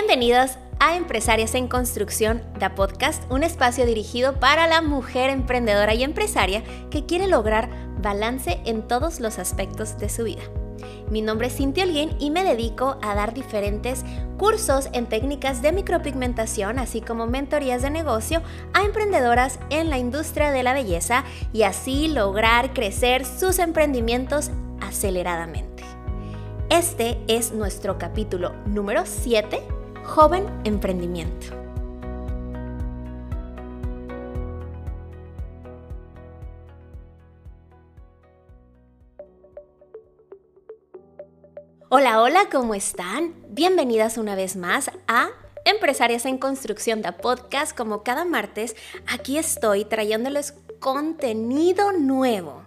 Bienvenidos a Empresarias en Construcción, da Podcast, un espacio dirigido para la mujer emprendedora y empresaria que quiere lograr balance en todos los aspectos de su vida. Mi nombre es Cintia Alguien y me dedico a dar diferentes cursos en técnicas de micropigmentación, así como mentorías de negocio a emprendedoras en la industria de la belleza y así lograr crecer sus emprendimientos aceleradamente. Este es nuestro capítulo número 7, Joven Emprendimiento. Hola, hola, ¿cómo están? Bienvenidas una vez más a Empresarias en Construcción de Podcast. Como cada martes, aquí estoy trayéndoles contenido nuevo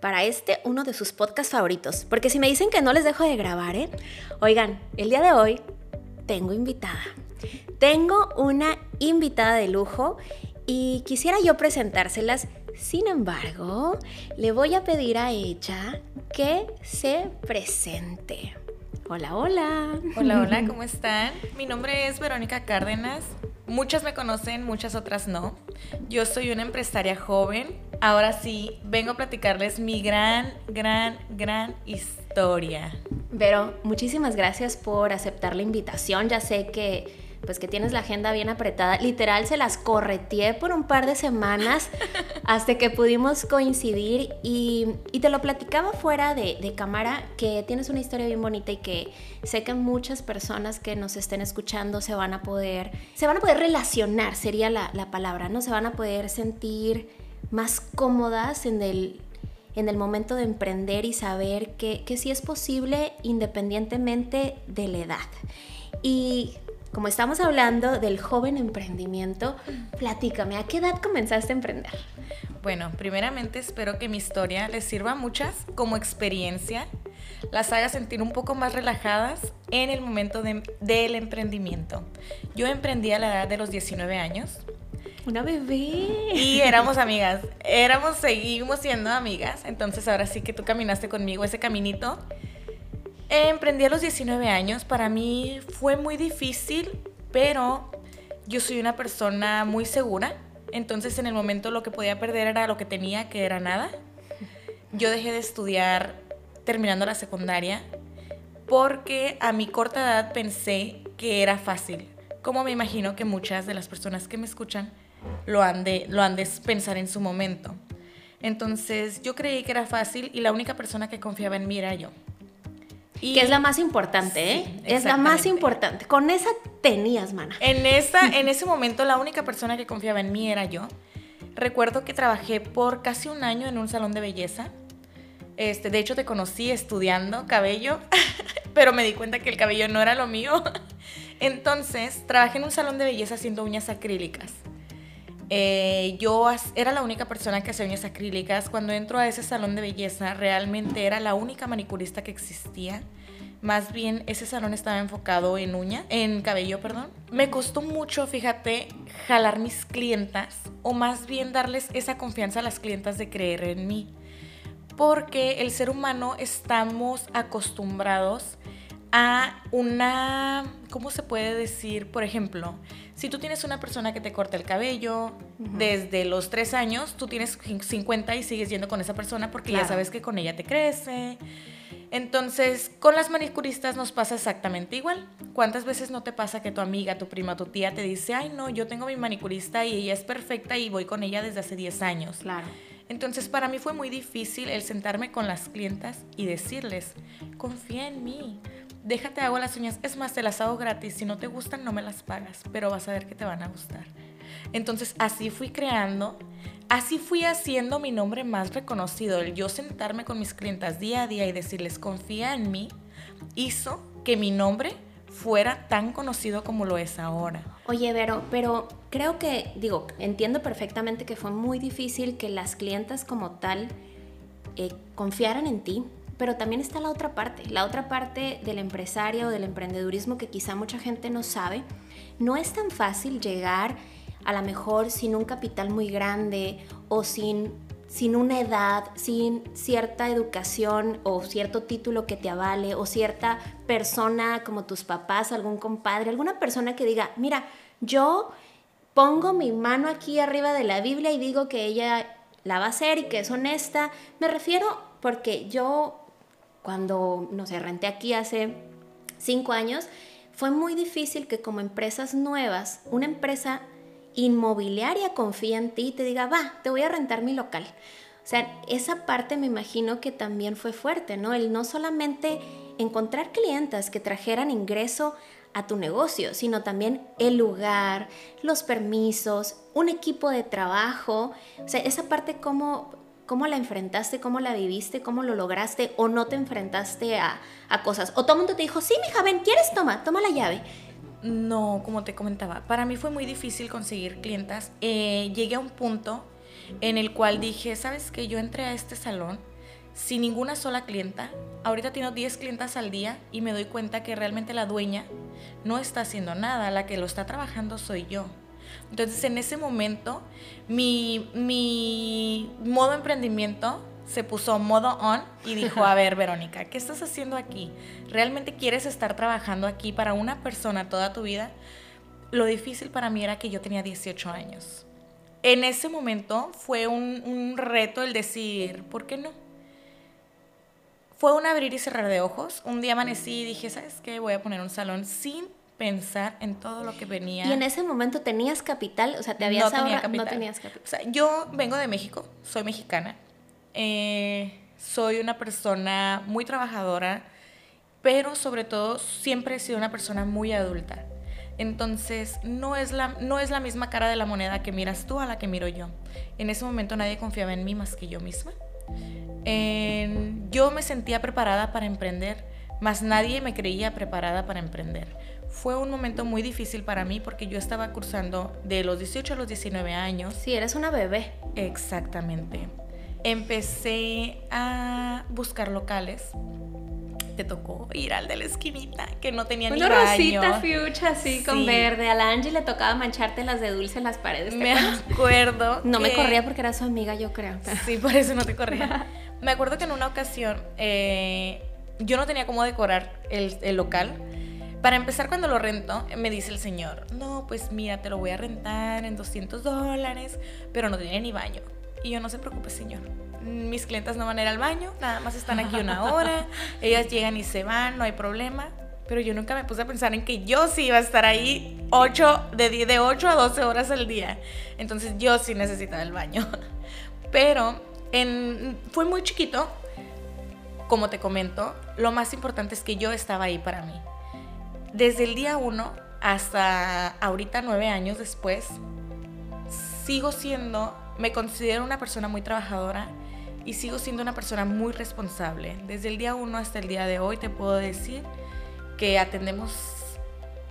para este uno de sus podcasts favoritos. Porque si me dicen que no les dejo de grabar, ¿eh? Oigan, el día de hoy tengo invitada. Tengo una invitada de lujo y quisiera yo presentárselas. Sin embargo, le voy a pedir a ella que se presente. Hola, hola. Hola, hola, ¿cómo están? Mi nombre es Verónica Cárdenas. Muchas me conocen, muchas otras no. Yo soy una empresaria joven. Ahora sí, vengo a platicarles mi gran, gran, gran historia. Vero, muchísimas gracias por aceptar la invitación. Ya sé que pues que tienes la agenda bien apretada. Literal se las correteé por un par de semanas hasta que pudimos coincidir y, te lo platicaba fuera de, cámara que tienes una historia bien bonita y que sé que muchas personas que nos estén escuchando se van a poder, se van a poder relacionar, sería la, palabra, ¿no? Se van a poder sentir más cómodas en el, en el momento de emprender y saber que, que sí es posible independientemente de la edad. Y como estamos hablando del joven emprendimiento, platícame, ¿a qué edad comenzaste a emprender? Bueno, primeramente espero que mi historia les sirva a muchas como experiencia, las haga sentir un poco más relajadas en el momento del emprendimiento. Yo emprendí a la edad de los 19 años. Una bebé. Y éramos amigas, éramos, seguimos siendo amigas, entonces ahora sí que tú caminaste conmigo ese caminito Emprendí a los 19 años. Para mí fue muy difícil, pero yo soy una persona muy segura. Entonces en el momento lo que podía perder era lo que tenía, que era nada. Yo dejé de estudiar terminando la secundaria porque a mi corta edad pensé que era fácil. Como me imagino que muchas de las personas que me escuchan lo han de, lo han de pensar en su momento. Entonces yo creí que era fácil y la única persona que confiaba en mí era yo que es la más importante, ¿eh? es la más importante. Con esa tenías, mana. En, esa, en ese momento la única persona que confiaba en mí era yo. Recuerdo que trabajé por casi un año en un salón de belleza. Este, de hecho, te conocí estudiando cabello, pero me di cuenta que el cabello no era lo mío. Entonces, trabajé en un salón de belleza haciendo uñas acrílicas. Eh, yo era la única persona que hacía uñas acrílicas. Cuando entro a ese salón de belleza, realmente era la única manicurista que existía. Más bien, ese salón estaba enfocado en uña, en cabello, perdón. Me costó mucho, fíjate, jalar mis clientas, o más bien darles esa confianza a las clientas de creer en mí. Porque el ser humano estamos acostumbrados a una, ¿cómo se puede decir? Por ejemplo, si tú tienes una persona que te corta el cabello desde los tres años, tú tienes 50 y sigues yendo con esa persona porque ya sabes que con ella te crece. Entonces, con las manicuristas nos pasa exactamente igual. ¿Cuántas veces no te pasa que tu amiga, tu prima, tu tía te dice, ay, no, yo tengo mi manicurista y ella es perfecta y voy con ella desde hace 10 años? Claro. Entonces, para mí fue muy difícil el sentarme con las clientas y decirles, confía en mí déjate hago las uñas. Es más, te las hago gratis. Si no te gustan, no me las pagas, pero vas a ver que te van a gustar. Entonces, así fui creando, así fui haciendo mi nombre más reconocido. El yo sentarme con mis clientas día a día y decirles, confía en mí, hizo que mi nombre fuera tan conocido como lo es ahora. Oye, Vero, pero creo que, digo, entiendo perfectamente que fue muy difícil que las clientas como tal eh, confiaran en ti, pero también está la otra parte, la otra parte del empresario o del emprendedurismo que quizá mucha gente no sabe. No es tan fácil llegar a lo mejor sin un capital muy grande o sin, sin una edad, sin cierta educación o cierto título que te avale o cierta persona como tus papás, algún compadre, alguna persona que diga, mira, yo pongo mi mano aquí arriba de la Biblia y digo que ella la va a hacer y que es honesta. Me refiero porque yo cuando, no sé, renté aquí hace cinco años, fue muy difícil que como empresas nuevas, una empresa inmobiliaria confía en ti y te diga, va, te voy a rentar mi local. O sea, esa parte me imagino que también fue fuerte, ¿no? El no solamente encontrar clientas que trajeran ingreso a tu negocio, sino también el lugar, los permisos, un equipo de trabajo. O sea, esa parte cómo, cómo la enfrentaste, cómo la viviste, cómo lo lograste o no te enfrentaste a, a cosas. O todo el mundo te dijo, sí, mija, ven, ¿quieres? Toma, toma la llave. No, como te comentaba, para mí fue muy difícil conseguir clientas. Eh, llegué a un punto en el cual dije, ¿sabes qué? Yo entré a este salón sin ninguna sola clienta. Ahorita tengo 10 clientas al día y me doy cuenta que realmente la dueña no está haciendo nada, la que lo está trabajando soy yo. Entonces en ese momento mi, mi modo emprendimiento se puso modo on y dijo, a ver, Verónica, ¿qué estás haciendo aquí? ¿Realmente quieres estar trabajando aquí para una persona toda tu vida? Lo difícil para mí era que yo tenía 18 años. En ese momento fue un, un reto el decir, ¿por qué no? Fue un abrir y cerrar de ojos. Un día amanecí y dije, ¿sabes qué? Voy a poner un salón sin pensar en todo lo que venía. ¿Y en ese momento tenías capital? O sea, ¿te habías no tenía capital. No tenías capital. O sea, yo vengo de México, soy mexicana. Eh, soy una persona muy trabajadora, pero sobre todo siempre he sido una persona muy adulta. Entonces, no es, la, no es la misma cara de la moneda que miras tú a la que miro yo. En ese momento nadie confiaba en mí más que yo misma. En- yo me sentía preparada para emprender, mas nadie me creía preparada para emprender. Fue un momento muy difícil para mí porque yo estaba cursando de los 18 a los 19 años. Sí, eres una bebé. Exactamente. Empecé a buscar locales. Te tocó ir al de la esquinita, que no tenía ni Una baño. rosita fuchsia así con Sí. verde. A la Angie le tocaba mancharte las de dulce en las paredes. ¿te Me acuerdo. No me que- corría porque era su amiga, yo creo. Sí, por eso no te corría. Me acuerdo que en una ocasión eh, yo no tenía cómo decorar el, el local. Para empezar, cuando lo rento, me dice el señor, no, pues mira, te lo voy a rentar en 200 dólares, pero no tiene ni baño. Y yo, no se preocupe, señor. Mis clientas no van a ir al baño, nada más están aquí una hora, ellas llegan y se van, no hay problema. Pero yo nunca me puse a pensar en que yo sí iba a estar ahí 8, de, 10 de 8 a 12 horas al día. Entonces yo sí necesitaba el baño. Pero en, fue muy chiquito, como te comento, lo más importante es que yo estaba ahí para mí. Desde el día uno hasta ahorita nueve años después, sigo siendo, me considero una persona muy trabajadora y sigo siendo una persona muy responsable. Desde el día uno hasta el día de hoy te puedo decir que atendemos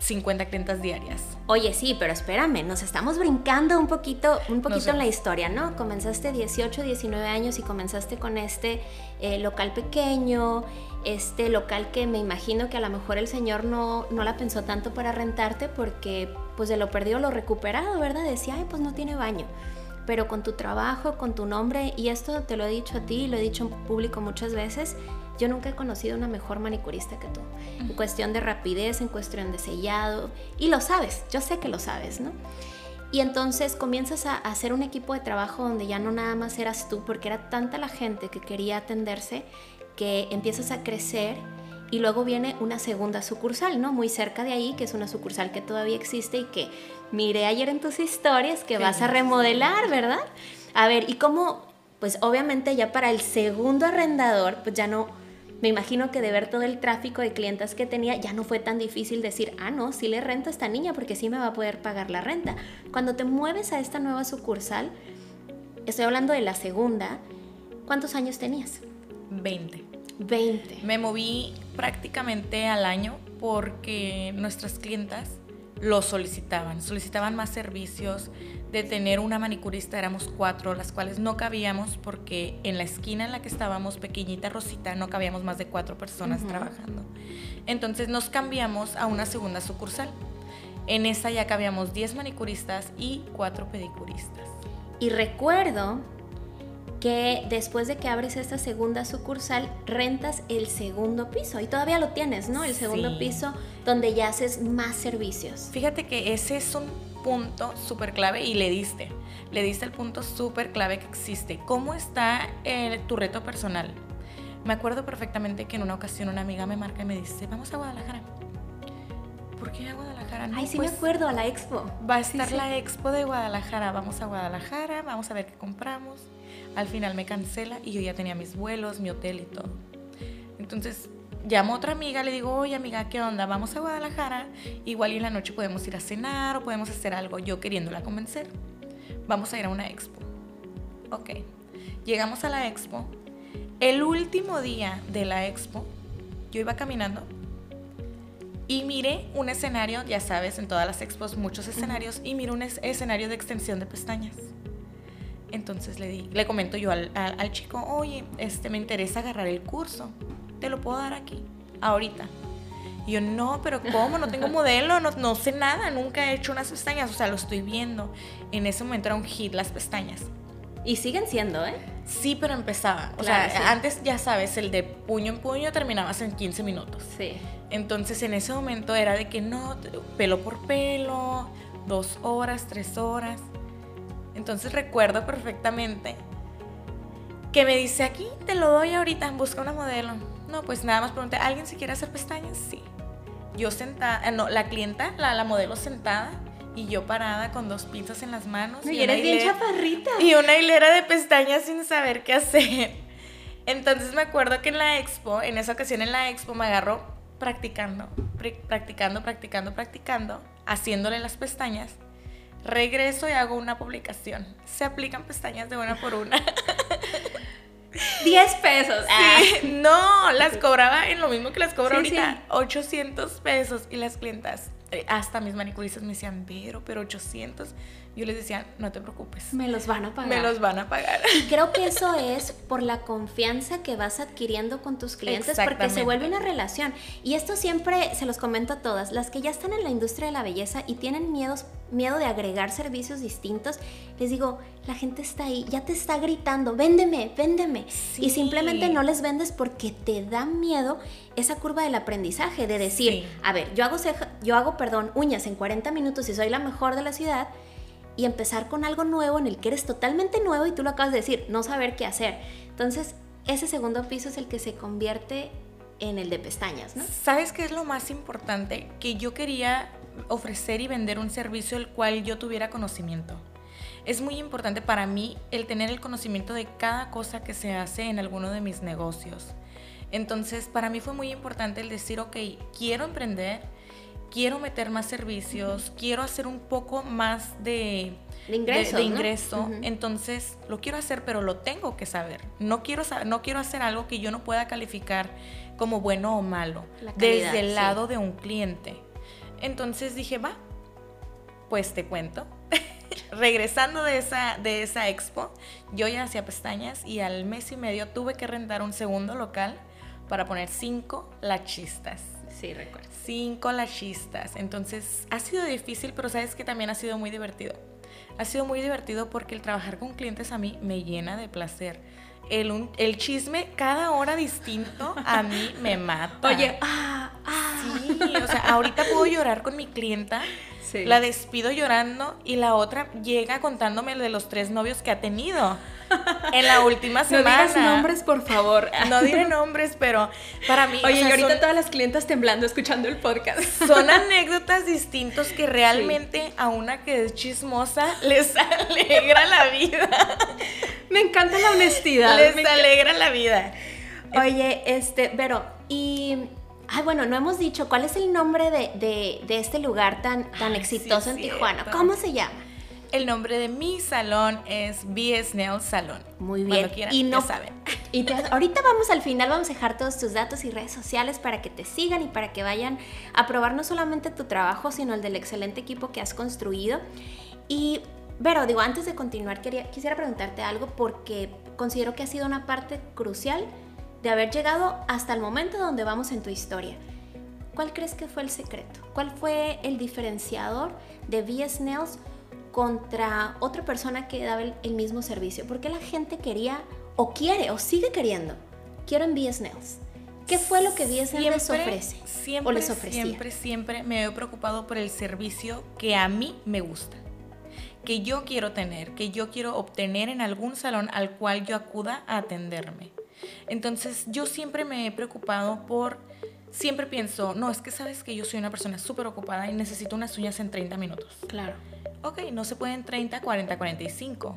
50 clientas diarias. Oye, sí, pero espérame, nos estamos brincando un poquito, un poquito en la historia, ¿no? Comenzaste 18, 19 años y comenzaste con este eh, local pequeño, este local que me imagino que a lo mejor el señor no, no la pensó tanto para rentarte porque pues de lo perdido lo recuperado, ¿verdad? Decía, ay, pues no tiene baño. Pero con tu trabajo, con tu nombre, y esto te lo he dicho a ti, lo he dicho en público muchas veces, yo nunca he conocido una mejor manicurista que tú. En cuestión de rapidez, en cuestión de sellado. Y lo sabes, yo sé que lo sabes, ¿no? Y entonces comienzas a hacer un equipo de trabajo donde ya no nada más eras tú, porque era tanta la gente que quería atenderse, que empiezas a crecer y luego viene una segunda sucursal, ¿no? Muy cerca de ahí, que es una sucursal que todavía existe y que miré ayer en tus historias que vas a remodelar, ¿verdad? A ver, ¿y cómo? Pues obviamente ya para el segundo arrendador, pues ya no, me imagino que de ver todo el tráfico de clientas que tenía, ya no fue tan difícil decir, ah, no, sí le rento a esta niña porque sí me va a poder pagar la renta. Cuando te mueves a esta nueva sucursal, estoy hablando de la segunda, ¿cuántos años tenías? 20. 20. Me moví prácticamente al año porque nuestras clientas lo solicitaban, solicitaban más servicios. De tener una manicurista éramos cuatro, las cuales no cabíamos porque en la esquina en la que estábamos, pequeñita Rosita, no cabíamos más de cuatro personas trabajando. Entonces nos cambiamos a una segunda sucursal. En esa ya cabíamos 10 manicuristas y cuatro pedicuristas. Y recuerdo que después de que abres esta segunda sucursal, rentas el segundo piso. Y todavía lo tienes, ¿no? El segundo Sí. piso donde ya haces más servicios. Fíjate que ese es un punto súper clave y le diste. Le diste el punto súper clave que existe. ¿Cómo está eh, tu reto personal? Me acuerdo perfectamente que en una ocasión una amiga me marca y me dice, vamos a Guadalajara. ¿Por qué a Guadalajara? No, Ay, sí pues, me acuerdo, a la expo. Va a estar sí. la expo de Guadalajara. Vamos a Guadalajara, vamos a ver qué compramos. Al final me cancela y yo ya tenía mis vuelos, mi hotel y todo. Entonces llamo a otra amiga, le digo, oye amiga, ¿qué onda? Vamos a Guadalajara. Igual y en la noche podemos ir a cenar o podemos hacer algo. Yo queriéndola convencer. Vamos a ir a una expo. Ok. Llegamos a la expo. El último día de la expo, yo iba caminando y miré un escenario, ya sabes, en todas las expos muchos escenarios, y miré un es- escenario de extensión de pestañas. Entonces le, di, le comento yo al, al- al chico, oye, este, me interesa agarrar el curso, ¿te lo puedo dar aquí, ahorita? Y yo, no, pero ¿cómo? No tengo modelo, no, no sé nada, nunca he hecho unas pestañas, o sea, lo estoy viendo. En ese momento era un hit las pestañas. Y siguen siendo, ¿eh? Sí, pero empezaba. O Claro, sea, sí. antes ya sabes, el de puño en puño terminabas en 15 minutos. Sí. Entonces en ese momento era de que no, pelo por pelo, dos horas, tres horas. Entonces recuerdo perfectamente que me dice aquí, te lo doy ahorita, busca una modelo. No, pues nada más pregunté, ¿alguien se quiere hacer pestañas? Sí. Yo sentada, eh, no, la clienta, la, la modelo sentada y yo parada con dos pinzas en las manos. No, y eres bien hilera- chaparrita. y una hilera de pestañas sin saber qué hacer. Entonces me acuerdo que en la expo, en esa ocasión en la expo, me agarró practicando, practicando, practicando, practicando, haciéndole las pestañas. Regreso y hago una publicación. Se aplican pestañas de una por una. 10 pesos. Ah. Sí, no, las cobraba en lo mismo que las cobro Sí, ahorita, sí. 800 pesos. Y las clientas, eh, hasta mis manicuristas me decían, pero, pero 800. Yo les decía, no te preocupes, Me los van a pagar. me los van a pagar. Y creo que eso es por la confianza que vas adquiriendo con tus clientes, porque se vuelve una relación. Y esto siempre se los comento a todas, las que ya están en la industria de la belleza y tienen miedos, miedo de agregar servicios distintos, les digo, la gente está ahí, ya te está gritando, véndeme, véndeme. Sí. Y simplemente no les vendes porque te da miedo esa curva del aprendizaje, de decir, Sí. a ver, yo hago, ceja- yo hago, perdón, uñas en 40 minutos y soy la mejor de la ciudad y empezar con algo nuevo en el que eres totalmente nuevo y tú lo acabas de decir, no saber qué hacer. Entonces, ese segundo piso es el que se convierte en el de pestañas, ¿no? ¿Sabes qué es lo más importante? Que yo quería ofrecer y vender un servicio el cual yo tuviera conocimiento. Es muy importante para mí el tener el conocimiento de cada cosa que se hace en alguno de mis negocios. Entonces, para mí fue muy importante el decir, ok, quiero emprender, quiero meter más servicios, quiero hacer un poco más de, De ingresos, de ¿no? ingreso. Entonces, lo quiero hacer, pero lo tengo que saber. No quiero, no quiero hacer algo que yo no pueda calificar como bueno o malo La calidad, desde el sí. lado de un cliente. Entonces dije, va, pues te cuento. Regresando de esa, de esa expo, yo ya hacía pestañas y al mes y medio tuve que rentar un segundo local para poner cinco lachistas. Sí, recuerdo. Cinco lachistas. Entonces ha sido difícil, pero sabes que también ha sido muy divertido. Ha sido muy divertido porque el trabajar con clientes a mí me llena de placer. El, un- el chisme cada hora distinto a mí me mata. Oye, ah, ah. Sí, o sea, ahorita puedo llorar con mi clienta. Sí. La despido llorando y la otra llega contándome de los tres novios que ha tenido en la última No semana. digas nombres, por favor. No diré nombres, pero para mí. o Oye, sea, y ahorita son- todas las clientas temblando escuchando el podcast. son anécdotas distintos que realmente a una que es chismosa les alegra la vida. Me encanta la honestidad. les alegra la vida. Oye, este, Vero, y. Ay, bueno, no hemos dicho cuál es el nombre de, de- de este lugar tan, tan Ay, exitoso sí, en Tijuana. ¿Cómo se llama? El nombre de mi salón es BS Nail Salón. Muy bien. Cuando quieran, y no ya saben. Y te- ahorita vamos al final, vamos a dejar todos tus datos y redes sociales para que te sigan y para que vayan a probar no solamente tu trabajo, sino el del excelente equipo que has construido. Y, Vero, digo, antes de continuar, quería, quisiera preguntarte algo porque considero que ha sido una parte crucial de haber llegado hasta el momento donde vamos en tu historia. ¿Cuál crees que fue el secreto? ¿Cuál fue el diferenciador de VS Nails contra otra persona que daba el, el mismo servicio? ¿Por qué la gente quería o quiere o sigue queriendo? Quiero en BS Nails. ¿Qué fue lo que BS Nails les ofrece? Siempre, o les ofrecía? siempre, siempre me he preocupado por el servicio que a mí me gusta, que yo quiero tener, que yo quiero obtener en algún salón al cual yo acuda a atenderme. Entonces yo siempre me he preocupado por, siempre pienso, no, es que sabes que yo soy una persona súper ocupada y necesito unas uñas en 30 minutos. Claro. Ok, no se puede en 30, 40, 45.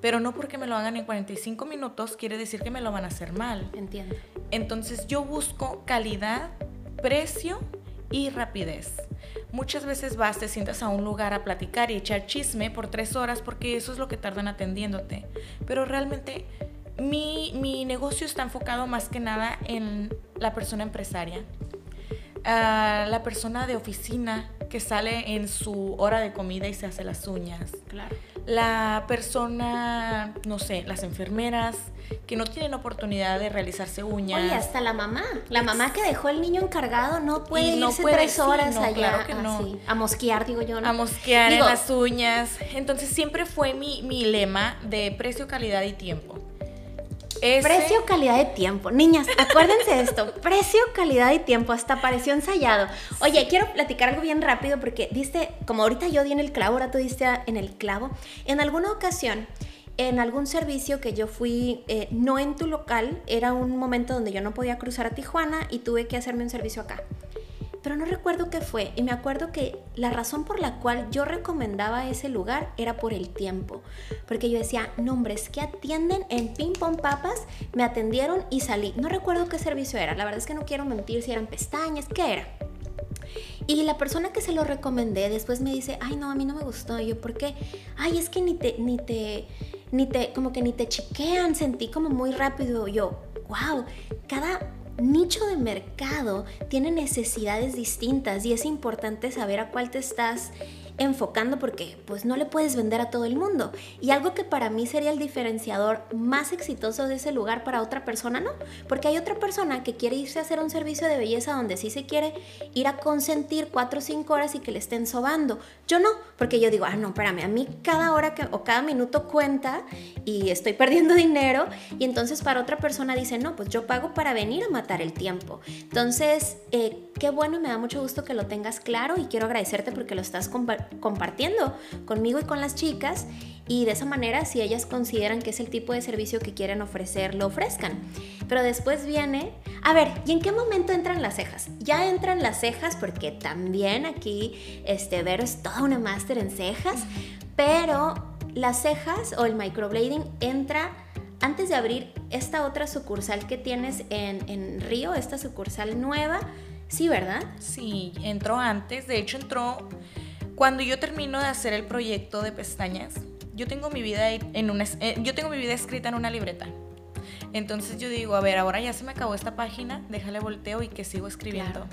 Pero no porque me lo hagan en 45 minutos quiere decir que me lo van a hacer mal. Entiendo. Entonces yo busco calidad, precio y rapidez. Muchas veces vas, te sientas a un lugar a platicar y echar chisme por tres horas porque eso es lo que tardan atendiéndote. Pero realmente mi, mi negocio está enfocado más que nada en la persona empresaria, a la persona de oficina que sale en su hora de comida y se hace las uñas. Claro. La persona, no sé, las enfermeras que no tienen oportunidad de realizarse uñas. Oye, hasta la mamá. La mamá que dejó el niño encargado no puede no irse puede, tres sí, horas no, allá claro que no. así, a mosquear, digo yo. ¿no? a mosquear Digo, en las uñas. Entonces siempre fue mi, mi lema de precio, calidad y tiempo. Ese- Precio, calidad de tiempo. Niñas, acuérdense de esto. Precio, calidad y tiempo. Hasta pareció ensayado. Oye, quiero platicar algo bien rápido porque diste, como ahorita yo di en el clavo, ahora tú diste en el clavo. En alguna ocasión, en algún servicio que yo fui, eh, no en tu local, era un momento donde yo no podía cruzar a Tijuana y tuve que hacerme un servicio acá. Pero no recuerdo qué fue. Y me acuerdo que la razón por la cual yo recomendaba ese lugar era por el tiempo. Porque yo decía, no hombre, es que atienden en ping pong papas, me atendieron y salí. No recuerdo qué servicio era. La verdad es que no quiero mentir si eran pestañas, qué era. Y la persona que se lo recomendé después me dice, ay no, a mí no me gustó. Y yo, ¿por qué? Ay, es que ni te, ni te, ni te, como que ni te chiquean, sentí como muy rápido. Yo, wow, cada nicho de mercado tiene necesidades distintas y es importante saber a cuál te estás enfocando porque pues no le puedes vender a todo el mundo. Y algo que para mí sería el diferenciador más exitoso de ese lugar para otra persona, no. Porque hay otra persona que quiere irse a hacer un servicio de belleza donde sí se quiere ir a consentir cuatro o cinco horas y que le estén sobando. Yo no, porque yo digo, ah, no, espérame, a mí cada hora que, o cada minuto cuenta y estoy perdiendo dinero. Y entonces para otra persona dice, no, pues yo pago para venir a matar el tiempo. Entonces, eh, qué bueno, me da mucho gusto que lo tengas claro y quiero agradecerte porque lo estás compa- compartiendo conmigo y con las chicas y de esa manera si ellas consideran que es el tipo de servicio que quieren ofrecer, lo ofrezcan. Pero después viene, a ver, ¿y en qué momento entran las cejas? Ya entran las cejas porque también aquí este Vero es toda una máster en cejas, pero las cejas o el microblading entra antes de abrir esta otra sucursal que tienes en, en Río, esta sucursal nueva, sí, ¿verdad? Sí, entró antes. De hecho, entró cuando yo termino de hacer el proyecto de pestañas. Yo tengo mi vida en una, eh, yo tengo mi vida escrita en una libreta. Entonces yo digo, a ver, ahora ya se me acabó esta página, déjale volteo y que sigo escribiendo.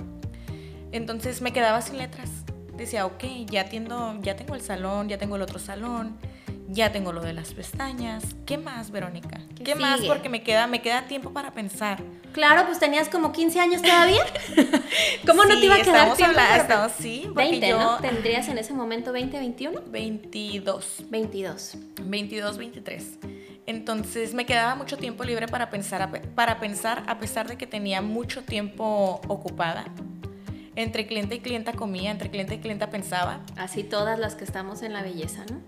Entonces me quedaba sin letras. Decía, ok, ya, ya tengo el salón, ya tengo el otro salón, ya tengo lo de las pestañas. ¿Qué más, Verónica? ¿Qué ¿Qué, más? Porque me queda, me queda tiempo para pensar. Claro, pues tenías como 15 años todavía. ¿Cómo no te iba a quedar tiempo? para- estamos- sí, porque 20, yo- ¿no? ¿Tendrías en ese momento 20, 21? 22. 22. 22, 23. Entonces me quedaba mucho tiempo libre para pensar, para pensar a pesar de que tenía mucho tiempo ocupada. Entre cliente y clienta comía, entre cliente y clienta pensaba. Así todas las que estamos en la belleza, ¿no?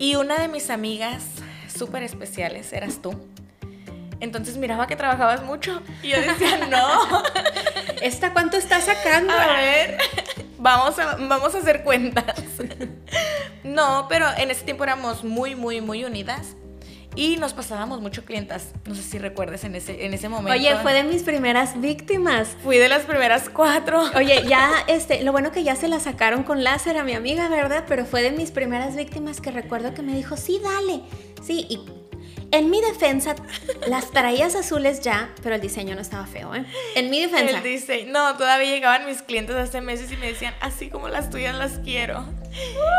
Y una de mis amigas súper especiales eras tú. Entonces miraba que trabajabas mucho y yo decía, no, ¿Esta cuánto está sacando? a ver, vamos a, vamos a hacer cuentas. No, pero en ese tiempo éramos muy, muy, muy unidas y nos pasábamos mucho clientas. No sé si recuerdes en ese, en ese momento. Oye, fue de mis primeras víctimas. Fui de las primeras cuatro. Oye, ya, este, lo bueno que ya se la sacaron con láser a mi amiga, ¿verdad? Pero fue de mis primeras víctimas que recuerdo que me dijo, sí, dale. Sí, y en mi defensa, las traías azules ya, pero el diseño no estaba feo, ¿eh? En mi defensa. Él dice, no, todavía llegaban mis clientes hace meses y me decían, así como las tuyas las quiero.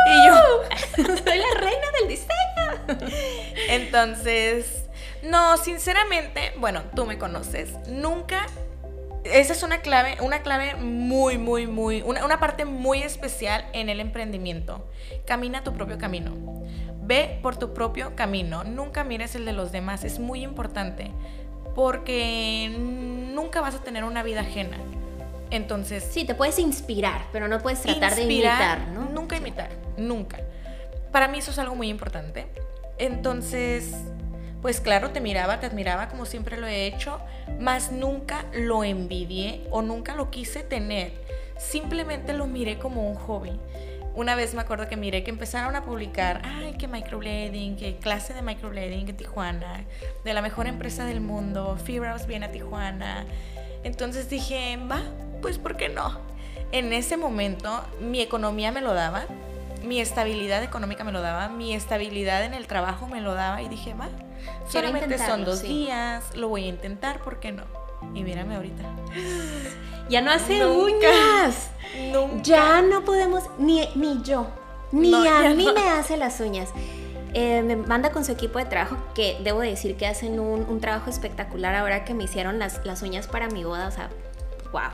Y yo, Soy la reina del diseño. entonces, no, sinceramente, bueno, tú me conoces, nunca esa es una clave, una clave muy, muy, muy, una, una parte muy especial en el emprendimiento. Camina tu propio camino. Ve por tu propio camino. Nunca mires el de los demás. Es muy importante. Porque nunca vas a tener una vida ajena. Entonces. Sí, te puedes inspirar, pero no puedes tratar de imitar, ¿no? Nunca imitar, nunca. Para mí eso es algo muy importante. Entonces, pues claro, te miraba, te admiraba como siempre lo he hecho, mas nunca lo envidié o nunca lo quise tener. Simplemente lo miré como un hobby. Una vez me acuerdo que miré que empezaron a publicar, ay, que microblading, que clase de microblading en Tijuana, de la mejor empresa del mundo, Fibrows viene a Tijuana. Entonces dije, va, pues ¿por qué no? En ese momento mi economía me lo daba, mi estabilidad económica me lo daba, mi estabilidad en el trabajo me lo daba y dije, va, solamente son dos días, lo voy a intentar, ¿por qué no? Y mírame ahorita. Ya no hace uñas. Nunca. Ya no podemos, ni, ni yo, ni No, a mí no. me hace las uñas. Eh, me manda con su equipo de trabajo, que debo decir que hacen un, un trabajo espectacular ahora que me hicieron las, las uñas para mi boda, o sea, wow.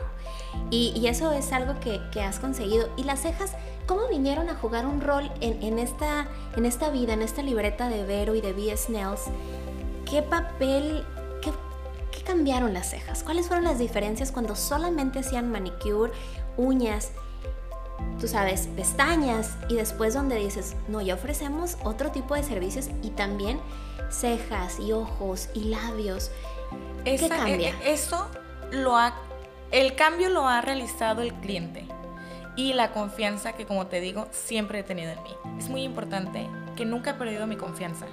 Y, y eso es algo que, que has conseguido. Y las cejas, ¿cómo vinieron a jugar un rol en, en esta, en esta vida, en esta libreta de Vero y de B.S. Nels? ¿Qué papel, qué, qué cambiaron las cejas? ¿Cuáles fueron las diferencias cuando solamente hacían manicure, uñas, tú sabes, pestañas y después donde dices, no, ya ofrecemos otro tipo de servicios y también cejas y ojos y labios? Esa- cambia? e- e- Eso lo ha, el cambio lo ha realizado el cliente y la confianza que, como te digo, siempre he tenido en mí. Es muy importante que nunca he perdido mi confianza.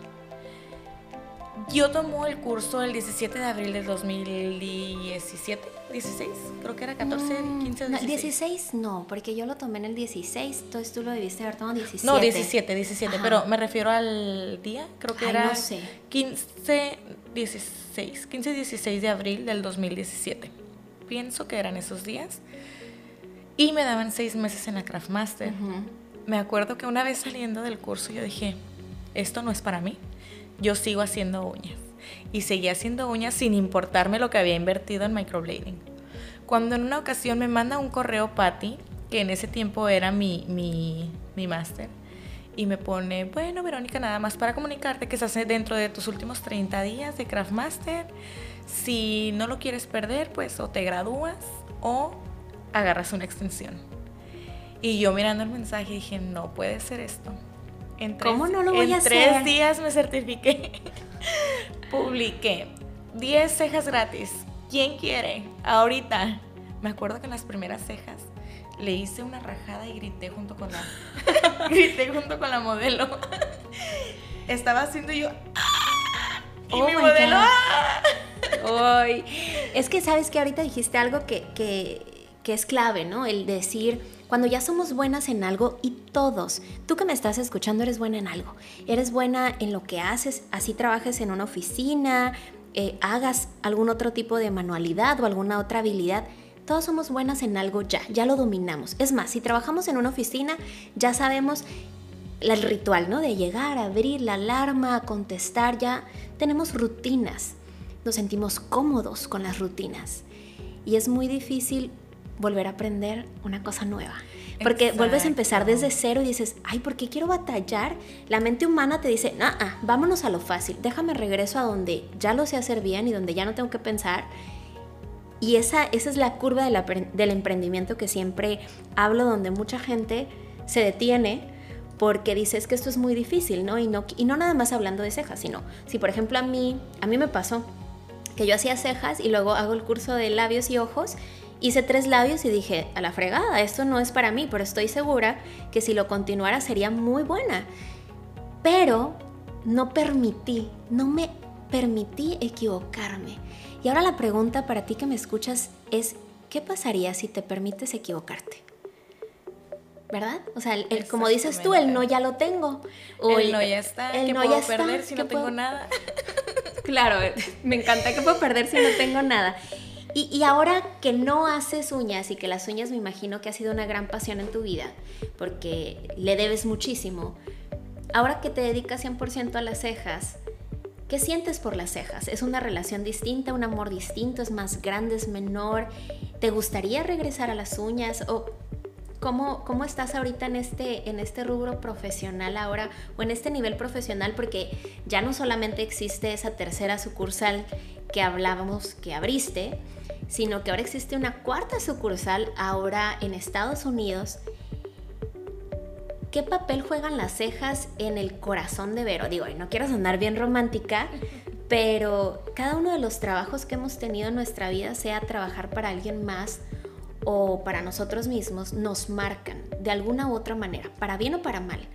Yo tomo el curso el 17 de abril del 2017, 16, creo que era 14, 15 o Mm, No, 16. 16 no, porque yo lo tomé en el 16, entonces tú lo debiste haber tomado 17. No, 17, 17, Ajá. pero me refiero al día, creo que Ay, era no sé. 15, 16, 15, 16 de abril del 2017. Pienso que eran esos días. Y me daban seis meses en la Craft Master. Me acuerdo que una vez saliendo del curso yo dije, esto no es para mí. Yo sigo haciendo uñas. Y seguí haciendo uñas sin importarme lo que había invertido en microblading. Cuando en una ocasión me manda un correo Patty, que en ese tiempo era mi, mi, mi máster, y me pone, bueno, Verónica, nada más para comunicarte que hace dentro de tus últimos 30 días de Craft Master. Si no lo quieres perder, pues o te gradúas o agarras una extensión. Y yo mirando el mensaje dije, no puede ser esto. En ¿Cómo no lo voy en a tres hacer? días me certifiqué. Publiqué 10 cejas gratis. ¿Quién quiere? Ahorita. Me acuerdo que en las primeras cejas le hice una rajada y grité junto con la grité junto con la modelo. Estaba haciendo yo ¡ah! y Oh mi modelo. ¡ah! Ay, es que sabes que ahorita dijiste algo que, que- que es clave, ¿no? El decir, cuando ya somos buenas en algo y todos, tú que me estás escuchando eres buena en algo, eres buena en lo que haces, así trabajes en una oficina, eh, hagas algún otro tipo de manualidad o alguna otra habilidad. Todos somos buenas en algo ya, ya lo dominamos. Es más, si trabajamos en una oficina, ya sabemos el ritual, ¿no? De llegar, abrir la alarma, contestar, ya tenemos rutinas. Nos sentimos cómodos con las rutinas. Y es muy difícil volver a aprender una cosa nueva. Porque vuelves a empezar desde cero y dices, ay, ¿por qué quiero batallar? La mente humana te dice, ah, ah, vámonos a lo fácil, déjame regreso a donde ya lo sé hacer bien y donde ya no tengo que pensar. Y esa, esa es la curva del emprendimiento que siempre hablo, donde mucha gente se detiene porque dice es que esto es muy difícil, ¿no? Y no, y no nada más hablando de cejas, sino si por ejemplo a mí, a mí me pasó que yo hacía cejas y luego hago el curso de labios y ojos, hice tres labios y dije, a la fregada, esto no es para mí, pero estoy segura que si lo continuara sería muy buena. Pero no permití, no me permití equivocarme. Y ahora la pregunta para ti que me escuchas es, ¿qué pasaría si te permites equivocarte? ¿Verdad? O sea, el, el- como dices tú, el no ya lo tengo. O el no ya está, el que no puedo ya está, perder si que no tengo puedo- nada. Claro, me encanta que puedo perder si no tengo nada. Y, ahora que no haces uñas y que las uñas me imagino que ha sido una gran pasión en tu vida, porque le debes muchísimo, ahora que te dedicas 100% a las cejas, ¿qué ¿Qué sientes por las cejas? ¿Es una relación distinta, un amor distinto? ¿Es más grande, es menor? ¿Te gustaría regresar a las uñas? ¿O cómo, cómo estás ahorita en este, en este rubro profesional ahora o en este nivel profesional? Porque ya no solamente existe esa tercera sucursal que hablábamos que abriste, sino que ahora existe una cuarta sucursal ahora en Estados Unidos ¿Qué papel juegan las cejas en el corazón de Vero? Digo, y no quiero sonar bien romántica, pero cada uno de los trabajos que hemos tenido en nuestra vida, sea trabajar para alguien más o para nosotros mismos, nos marcan de alguna u otra manera, para bien o para mal.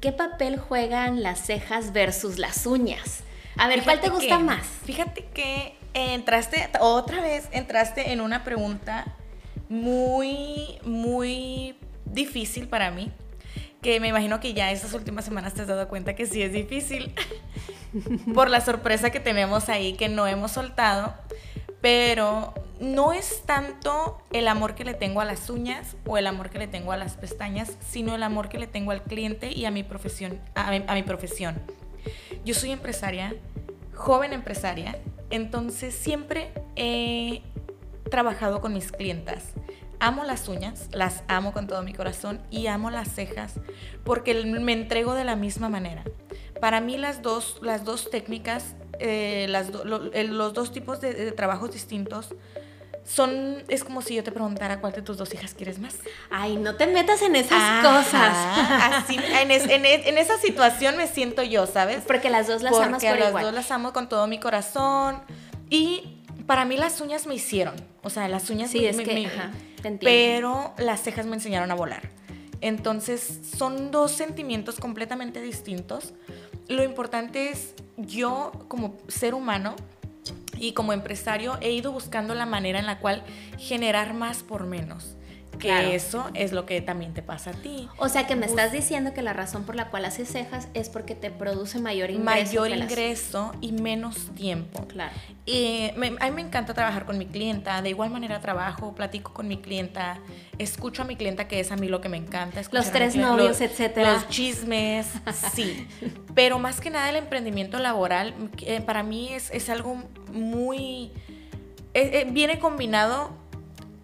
¿Qué papel juegan las cejas versus las uñas? A ver, ¿cuál te gusta más? Fíjate que entraste, otra vez entraste en una pregunta muy, muy difícil para mí, que me imagino que ya estas últimas semanas te has dado cuenta que sí es difícil por la sorpresa que tenemos ahí que no hemos soltado, pero no es tanto el amor que le tengo a las uñas o el amor que le tengo a las pestañas, sino el amor que le tengo al cliente y a mi profesión. A mi, a mi profesión. Yo soy empresaria, joven empresaria, entonces siempre he trabajado con mis clientas amo las uñas, las amo con todo mi corazón y amo las cejas porque me entrego de la misma manera. Para mí las dos, las dos técnicas, eh, las los dos tipos de, trabajos distintos son, es como si yo te preguntara cuál de tus dos hijas quieres más. Ay, no te metas en esas cosas. Así, en, en, esa situación me siento yo, ¿sabes? Porque las dos las amas por las dos las amo con todo mi corazón y para mí las uñas me hicieron. O sea, las uñas sí, me, es que, pero las cejas me enseñaron a volar. Entonces, son dos sentimientos completamente distintos. Lo importante es yo como ser humano y como empresario he ido buscando la manera en la cual generar más por menos. Que eso es lo que también te pasa a ti. O sea que me estás diciendo que la razón por la cual haces cejas es porque te produce mayor ingreso. Mayor ingreso y menos tiempo. Claro. Y a mí me encanta trabajar con mi clienta. De igual manera trabajo, platico con mi clienta, escucho a mi clienta que es a mí lo que me encanta. Los tres novios, etcétera. Los chismes, sí. Pero más que nada el emprendimiento laboral eh, para mí es, es algo muy... Eh, eh, viene combinado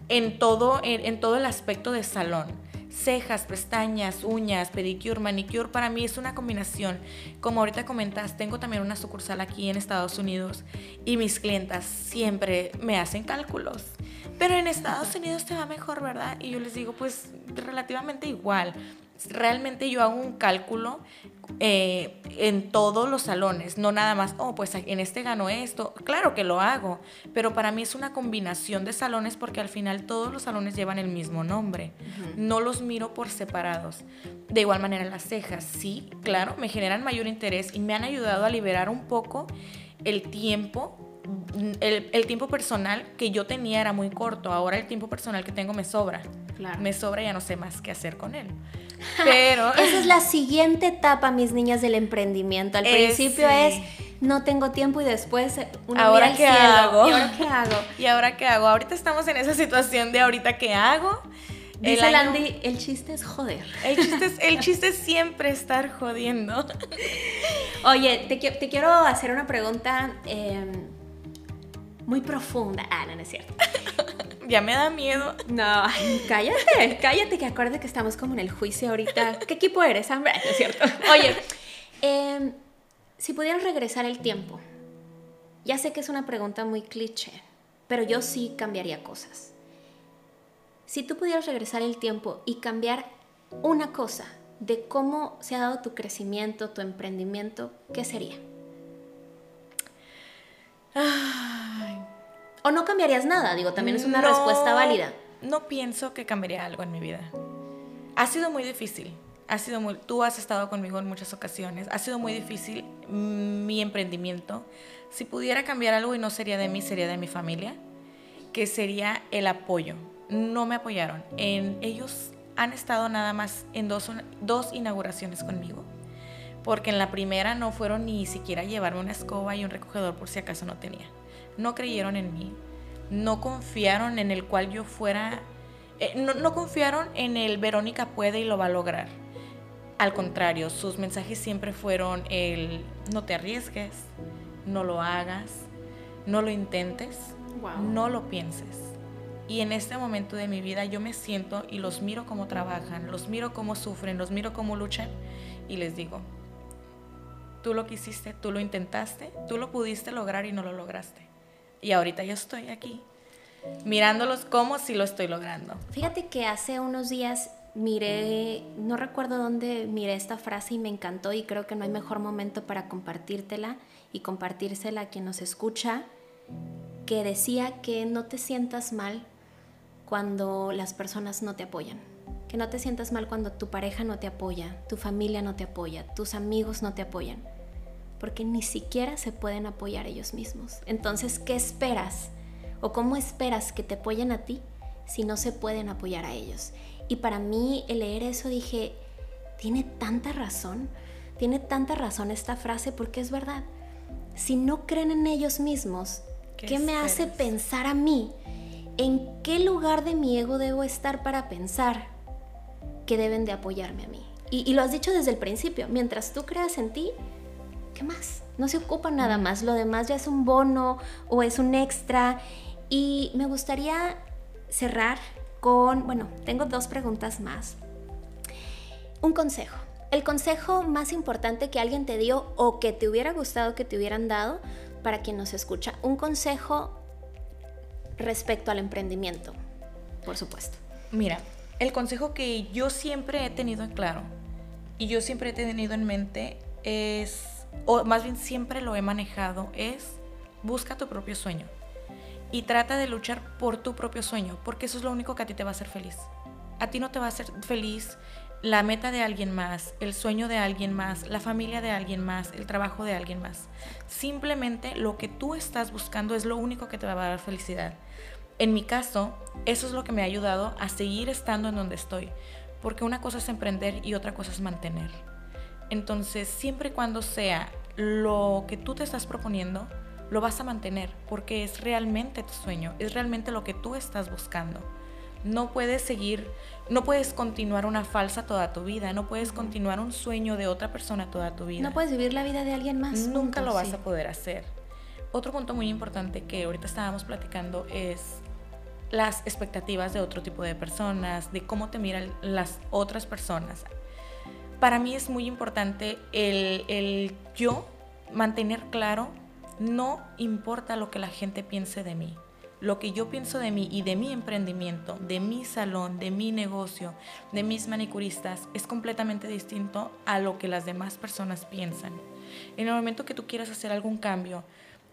en todo, en, todo el aspecto de salón cejas, pestañas, uñas, pedicure, manicure, para mí es una combinación. Como ahorita comentas, tengo también una sucursal aquí en Estados Unidos y mis clientas siempre me hacen cálculos. Pero en Estados Unidos te va mejor, ¿verdad? Y yo les digo, pues relativamente igual realmente yo hago un cálculo eh, en todos los salones, no nada más, oh, pues en este gano esto. Claro que lo hago, pero para mí es una combinación de salones porque al final todos los salones llevan el mismo nombre. No los miro por separados. De igual manera las cejas, sí, claro, me generan mayor interés y me han ayudado a liberar un poco el tiempo el, tiempo personal que yo tenía era muy corto, ahora el tiempo personal que tengo me sobra. Me sobra ya no sé más qué hacer con él. Pero. Esa es la siguiente etapa, mis niñas, del emprendimiento. Al principio es no tengo tiempo y después uno ¿Ahora qué hago? ¿Y ahora qué hago? ¿Y ahora qué hago? Ahorita estamos en esa situación de ahorita qué hago. Dice el Andy, el chiste es joder. El chiste es, el chiste es siempre estar jodiendo. Oye, te, te quiero hacer una pregunta em, muy profunda. Ah, no, no es cierto. Ya me da miedo. No, cállate, cállate, que acuérdate que estamos como en el juicio ahorita. ¿Qué equipo eres, hombre? es cierto. Oye, em, si pudieras regresar el tiempo, ya sé que es una pregunta muy cliché, pero yo sí cambiaría cosas. Si tú pudieras regresar el tiempo y cambiar una cosa de cómo se ha dado tu crecimiento, tu emprendimiento, ¿qué sería? Ay, ¿O no cambiarías nada? Digo, también es una respuesta válida. No pienso que cambiaría algo en mi vida. Ha sido muy difícil. Ha sido muy, tú has estado conmigo en muchas ocasiones. Ha sido muy difícil mi emprendimiento. Si pudiera cambiar algo y no sería de mí, sería de mi familia, que sería el apoyo. No me apoyaron. En, ellos han estado nada más en dos, dos inauguraciones conmigo porque en la primera no fueron ni siquiera llevarme una escoba y un recogedor por si acaso no tenía no creyeron en mí, no confiaron en el cual yo fuera, eh, no, confiaron en el Verónica puede y lo va a lograr. al contrario, sus mensajes siempre fueron el no te arriesgues, no lo hagas, no lo intentes, no lo pienses. Y en este momento de mi vida yo me siento y los miro cómo trabajan, los miro cómo sufren, los miro cómo luchan y les digo, tú lo quisiste, tú lo intentaste, tú lo pudiste lograr y no lo lograste. Y ahorita yo estoy aquí mirándolos como si lo estoy logrando. Fíjate que hace unos días miré, no recuerdo dónde miré esta frase y me encantó y creo que no hay mejor momento para compartírtela y compartírsela a quien nos escucha, que decía que no te sientas mal cuando las personas no te apoyan. Que no te sientas mal cuando tu pareja no te apoya, tu familia no te apoya, tus amigos no te apoyan. Porque ni siquiera se pueden apoyar ellos mismos. Entonces, ¿qué esperas? ¿O cómo esperas que te apoyen a ti si no se pueden apoyar a ellos? Y para mí el leer eso dije, tiene tanta razón, tiene tanta razón esta frase porque es verdad. Si no creen en ellos mismos, ¿qué, me hace pensar a mí? ¿En qué lugar de mi ego debo estar para pensar que deben de apoyarme a mí? Y, y lo has dicho desde el principio, mientras tú creas en ti, ¿qué más? No se ocupa nada más, lo demás ya es un bono o es un extra. Y me gustaría cerrar con, bueno, tengo dos preguntas más. Un consejo. El consejo más importante que alguien te dio o que te hubiera gustado que te hubieran dado para quien nos escucha. Un consejo respecto al emprendimiento, por supuesto. Mira, el consejo que yo siempre he tenido en claro y yo siempre he tenido en mente es, o más bien siempre lo he manejado, es busca tu propio sueño y trata de luchar por tu propio sueño, porque eso es lo único que a ti te va a hacer feliz. A ti no te va a hacer feliz la meta de alguien más, el sueño de alguien más, la familia de alguien más, el trabajo de alguien más. Simplemente lo que tú estás buscando es lo único que te va a dar felicidad. En mi caso, eso es lo que me ha ayudado a seguir estando en donde estoy, porque una cosa es emprender y otra cosa es mantener. Entonces, siempre y cuando sea lo que tú te estás proponiendo, lo vas a mantener porque es realmente tu sueño, es realmente lo que tú estás buscando. No puedes seguir, no puedes continuar una falsa toda tu vida, no puedes continuar un sueño de otra persona toda tu vida. No puedes vivir la vida de alguien más. Nunca lo vas a poder hacer. Otro punto muy importante que ahorita estábamos platicando es las expectativas de otro tipo de personas, de cómo te miran las otras personas. Para mí es muy importante el, el yo mantener claro no importa lo que la gente piense de mí. Lo que yo pienso de mí y de mi emprendimiento, de mi salón, de mi negocio, de mis manicuristas, es completamente distinto a lo que las demás personas piensan. En el momento que tú quieras hacer algún cambio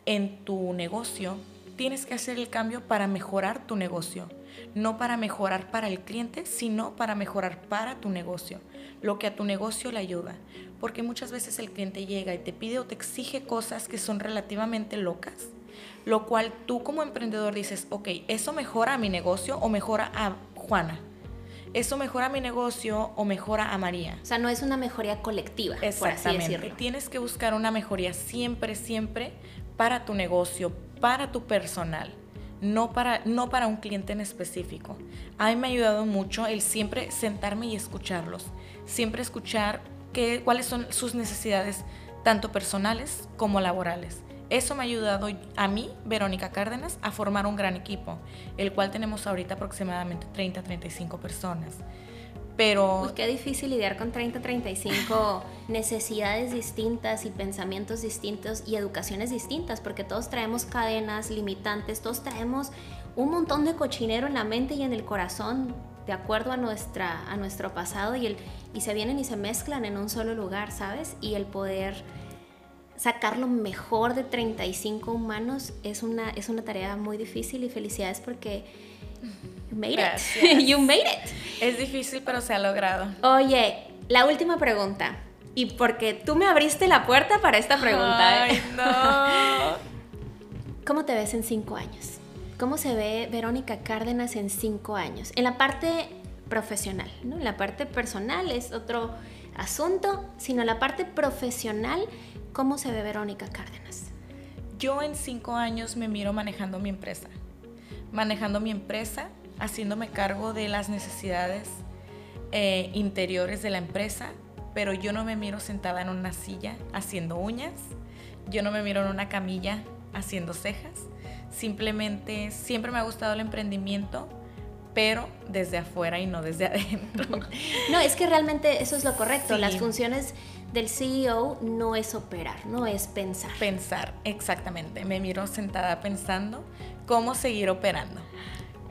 en tu negocio, tienes que hacer el cambio para mejorar tu negocio, no para mejorar para el cliente, sino para mejorar para tu negocio, lo que a tu negocio le ayuda porque muchas veces el cliente llega y te pide o te exige cosas que son relativamente locas, lo cual tú como emprendedor dices, ok, eso mejora a mi negocio o mejora a Juana. Eso mejora a mi negocio o mejora a María. O sea, no es una mejoría colectiva, por así decirlo. Tienes que buscar una mejoría siempre, siempre para tu negocio, para tu personal no para, no para un cliente en específico. A mí me ha ayudado mucho el siempre sentarme y escucharlos, siempre escuchar cuáles son sus necesidades, tanto personales como laborales. Eso me ha ayudado a mí, Verónica Cárdenas, a formar un gran equipo, el cual tenemos ahorita aproximadamente 30, 35 personas. Pero... Pues qué difícil lidiar con 30, 35 necesidades distintas y pensamientos distintos y educaciones distintas, porque todos traemos cadenas limitantes, todos traemos un montón de cochinero en la mente y en el corazón de acuerdo a, nuestra, a nuestro pasado y, el, y se vienen y se mezclan en un solo lugar, ¿sabes? Y el poder sacar lo mejor de 35 humanos es una, es una tarea muy difícil y felicidades porque you made it. you made it. Es difícil, pero se ha logrado. Oye, la última pregunta. Y porque tú me abriste la puerta para esta pregunta. ¿eh? Ay, no. ¿Cómo te ves en cinco años? ¿Cómo se ve Verónica Cárdenas en cinco años? En la parte profesional, ¿no? La parte personal es otro asunto, sino en la parte profesional, ¿cómo se ve Verónica Cárdenas? Yo en cinco años me miro manejando mi empresa, manejando mi empresa, haciéndome cargo de las necesidades eh, interiores de la empresa, pero yo no me miro sentada en una silla haciendo uñas, yo no me miro en una camilla haciendo cejas, simplemente siempre me ha gustado el emprendimiento, pero desde afuera y no desde adentro. No, es que realmente eso es lo correcto, las funciones del CEO no es operar, no es pensar. Pensar, exactamente. Me miro sentada pensando cómo seguir operando.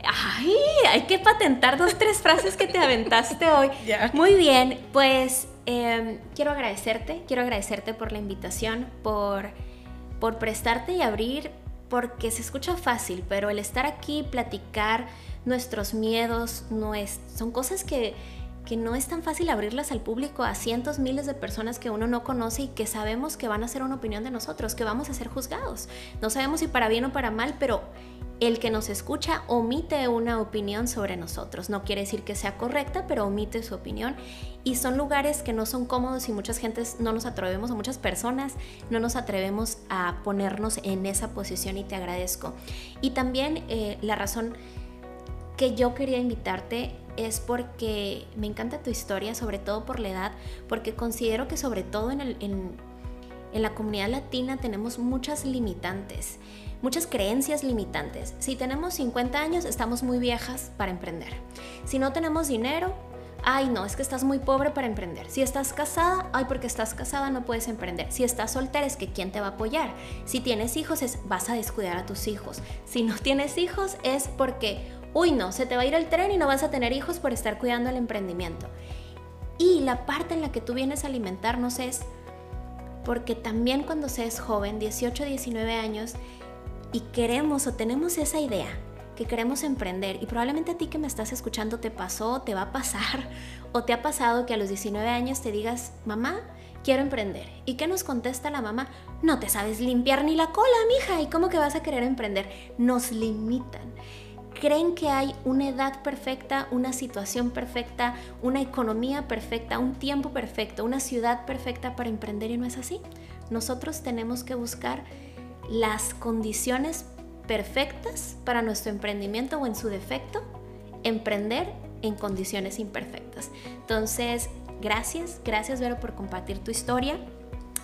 Ay, hay que patentar dos, tres frases que te aventaste hoy. Muy bien, pues em, quiero agradecerte, quiero agradecerte por la invitación, por, por prestarte y abrir, porque se escucha fácil, pero el estar aquí, platicar nuestros miedos, no es, son cosas que que no es tan fácil abrirlas al público a cientos, miles de personas que uno no conoce y que sabemos que van a ser una opinión de nosotros, que vamos a ser juzgados. No sabemos si para bien o para mal, pero el que nos escucha omite una opinión sobre nosotros. No quiere decir que sea correcta, pero omite su opinión. Y son lugares que no son cómodos y muchas gentes no nos atrevemos, o muchas personas no nos atrevemos a ponernos en esa posición y te agradezco. Y también eh, la razón que yo quería invitarte es porque me encanta tu historia, sobre todo por la edad, porque considero que sobre todo en, en, la comunidad latina tenemos muchas limitantes, muchas creencias limitantes. Si tenemos 50 años, estamos muy viejas para emprender. Si no tenemos dinero, ay no, es que estás muy pobre para emprender. Si estás casada, ay porque estás casada no puedes emprender. Si estás soltera es que quién te va a apoyar. Si tienes hijos es vas a descuidar a tus hijos. Si no tienes hijos es porque uy no, se te va a ir el tren y no vas a tener hijos por estar cuidando el emprendimiento. Y la parte en la que tú vienes a alimentarnos es porque también cuando se es joven, 18, 19 años, y queremos o tenemos esa idea que queremos emprender, y probablemente a ti que me estás escuchando te pasó, te va a pasar, o te ha pasado que a los 19 años te digas, mamá, quiero emprender. ¿Y qué nos contesta la mamá? No te sabes limpiar ni la cola, mija, ¿y cómo que vas a querer emprender? Nos limitan creen que hay una edad perfecta, una situación perfecta, una economía perfecta, un tiempo perfecto, una ciudad perfecta para emprender y no es así. Nosotros tenemos que buscar las condiciones perfectas para nuestro emprendimiento o en su defecto, emprender en condiciones imperfectas. Entonces, gracias, gracias Vero por compartir tu historia.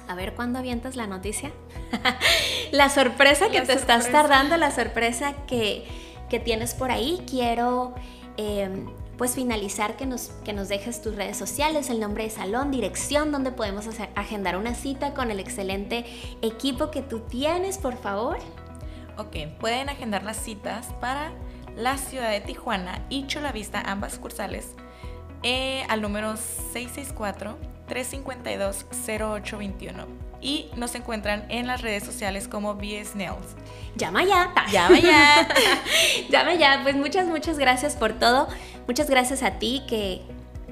A ver cuándo avientas la noticia. la sorpresa que te estás tardando, la sorpresa que que tienes por ahí. Quiero em, pues finalizar que nos, que nos dejes tus redes sociales, el nombre de salón, dirección donde podemos agendar una cita con el excelente equipo que tú tienes, por favor. Ok, pueden agendar las citas para la ciudad de Tijuana y Cholavista, ambas cursales, eh, al número 664-352-0821 y nos encuentran en las redes sociales como BS Nails. Llama ya. Llama ya. Llama ya. Pues muchas, muchas gracias por todo. Muchas gracias a ti que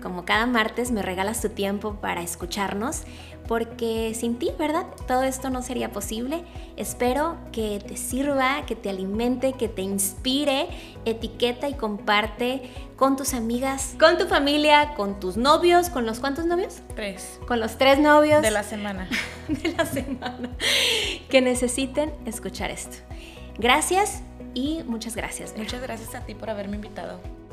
como cada martes me regalas tu tiempo para escucharnos porque sin ti, ¿verdad? Todo esto no sería posible. Espero que te sirva, que te alimente, que te inspire. Etiqueta y comparte con tus amigas, con tu familia, con tus novios, con los cuántos novios? Tres. Con los tres novios. De la semana. de la semana. Que necesiten escuchar esto. Gracias y muchas gracias. Muchas gracias a ti por haberme invitado.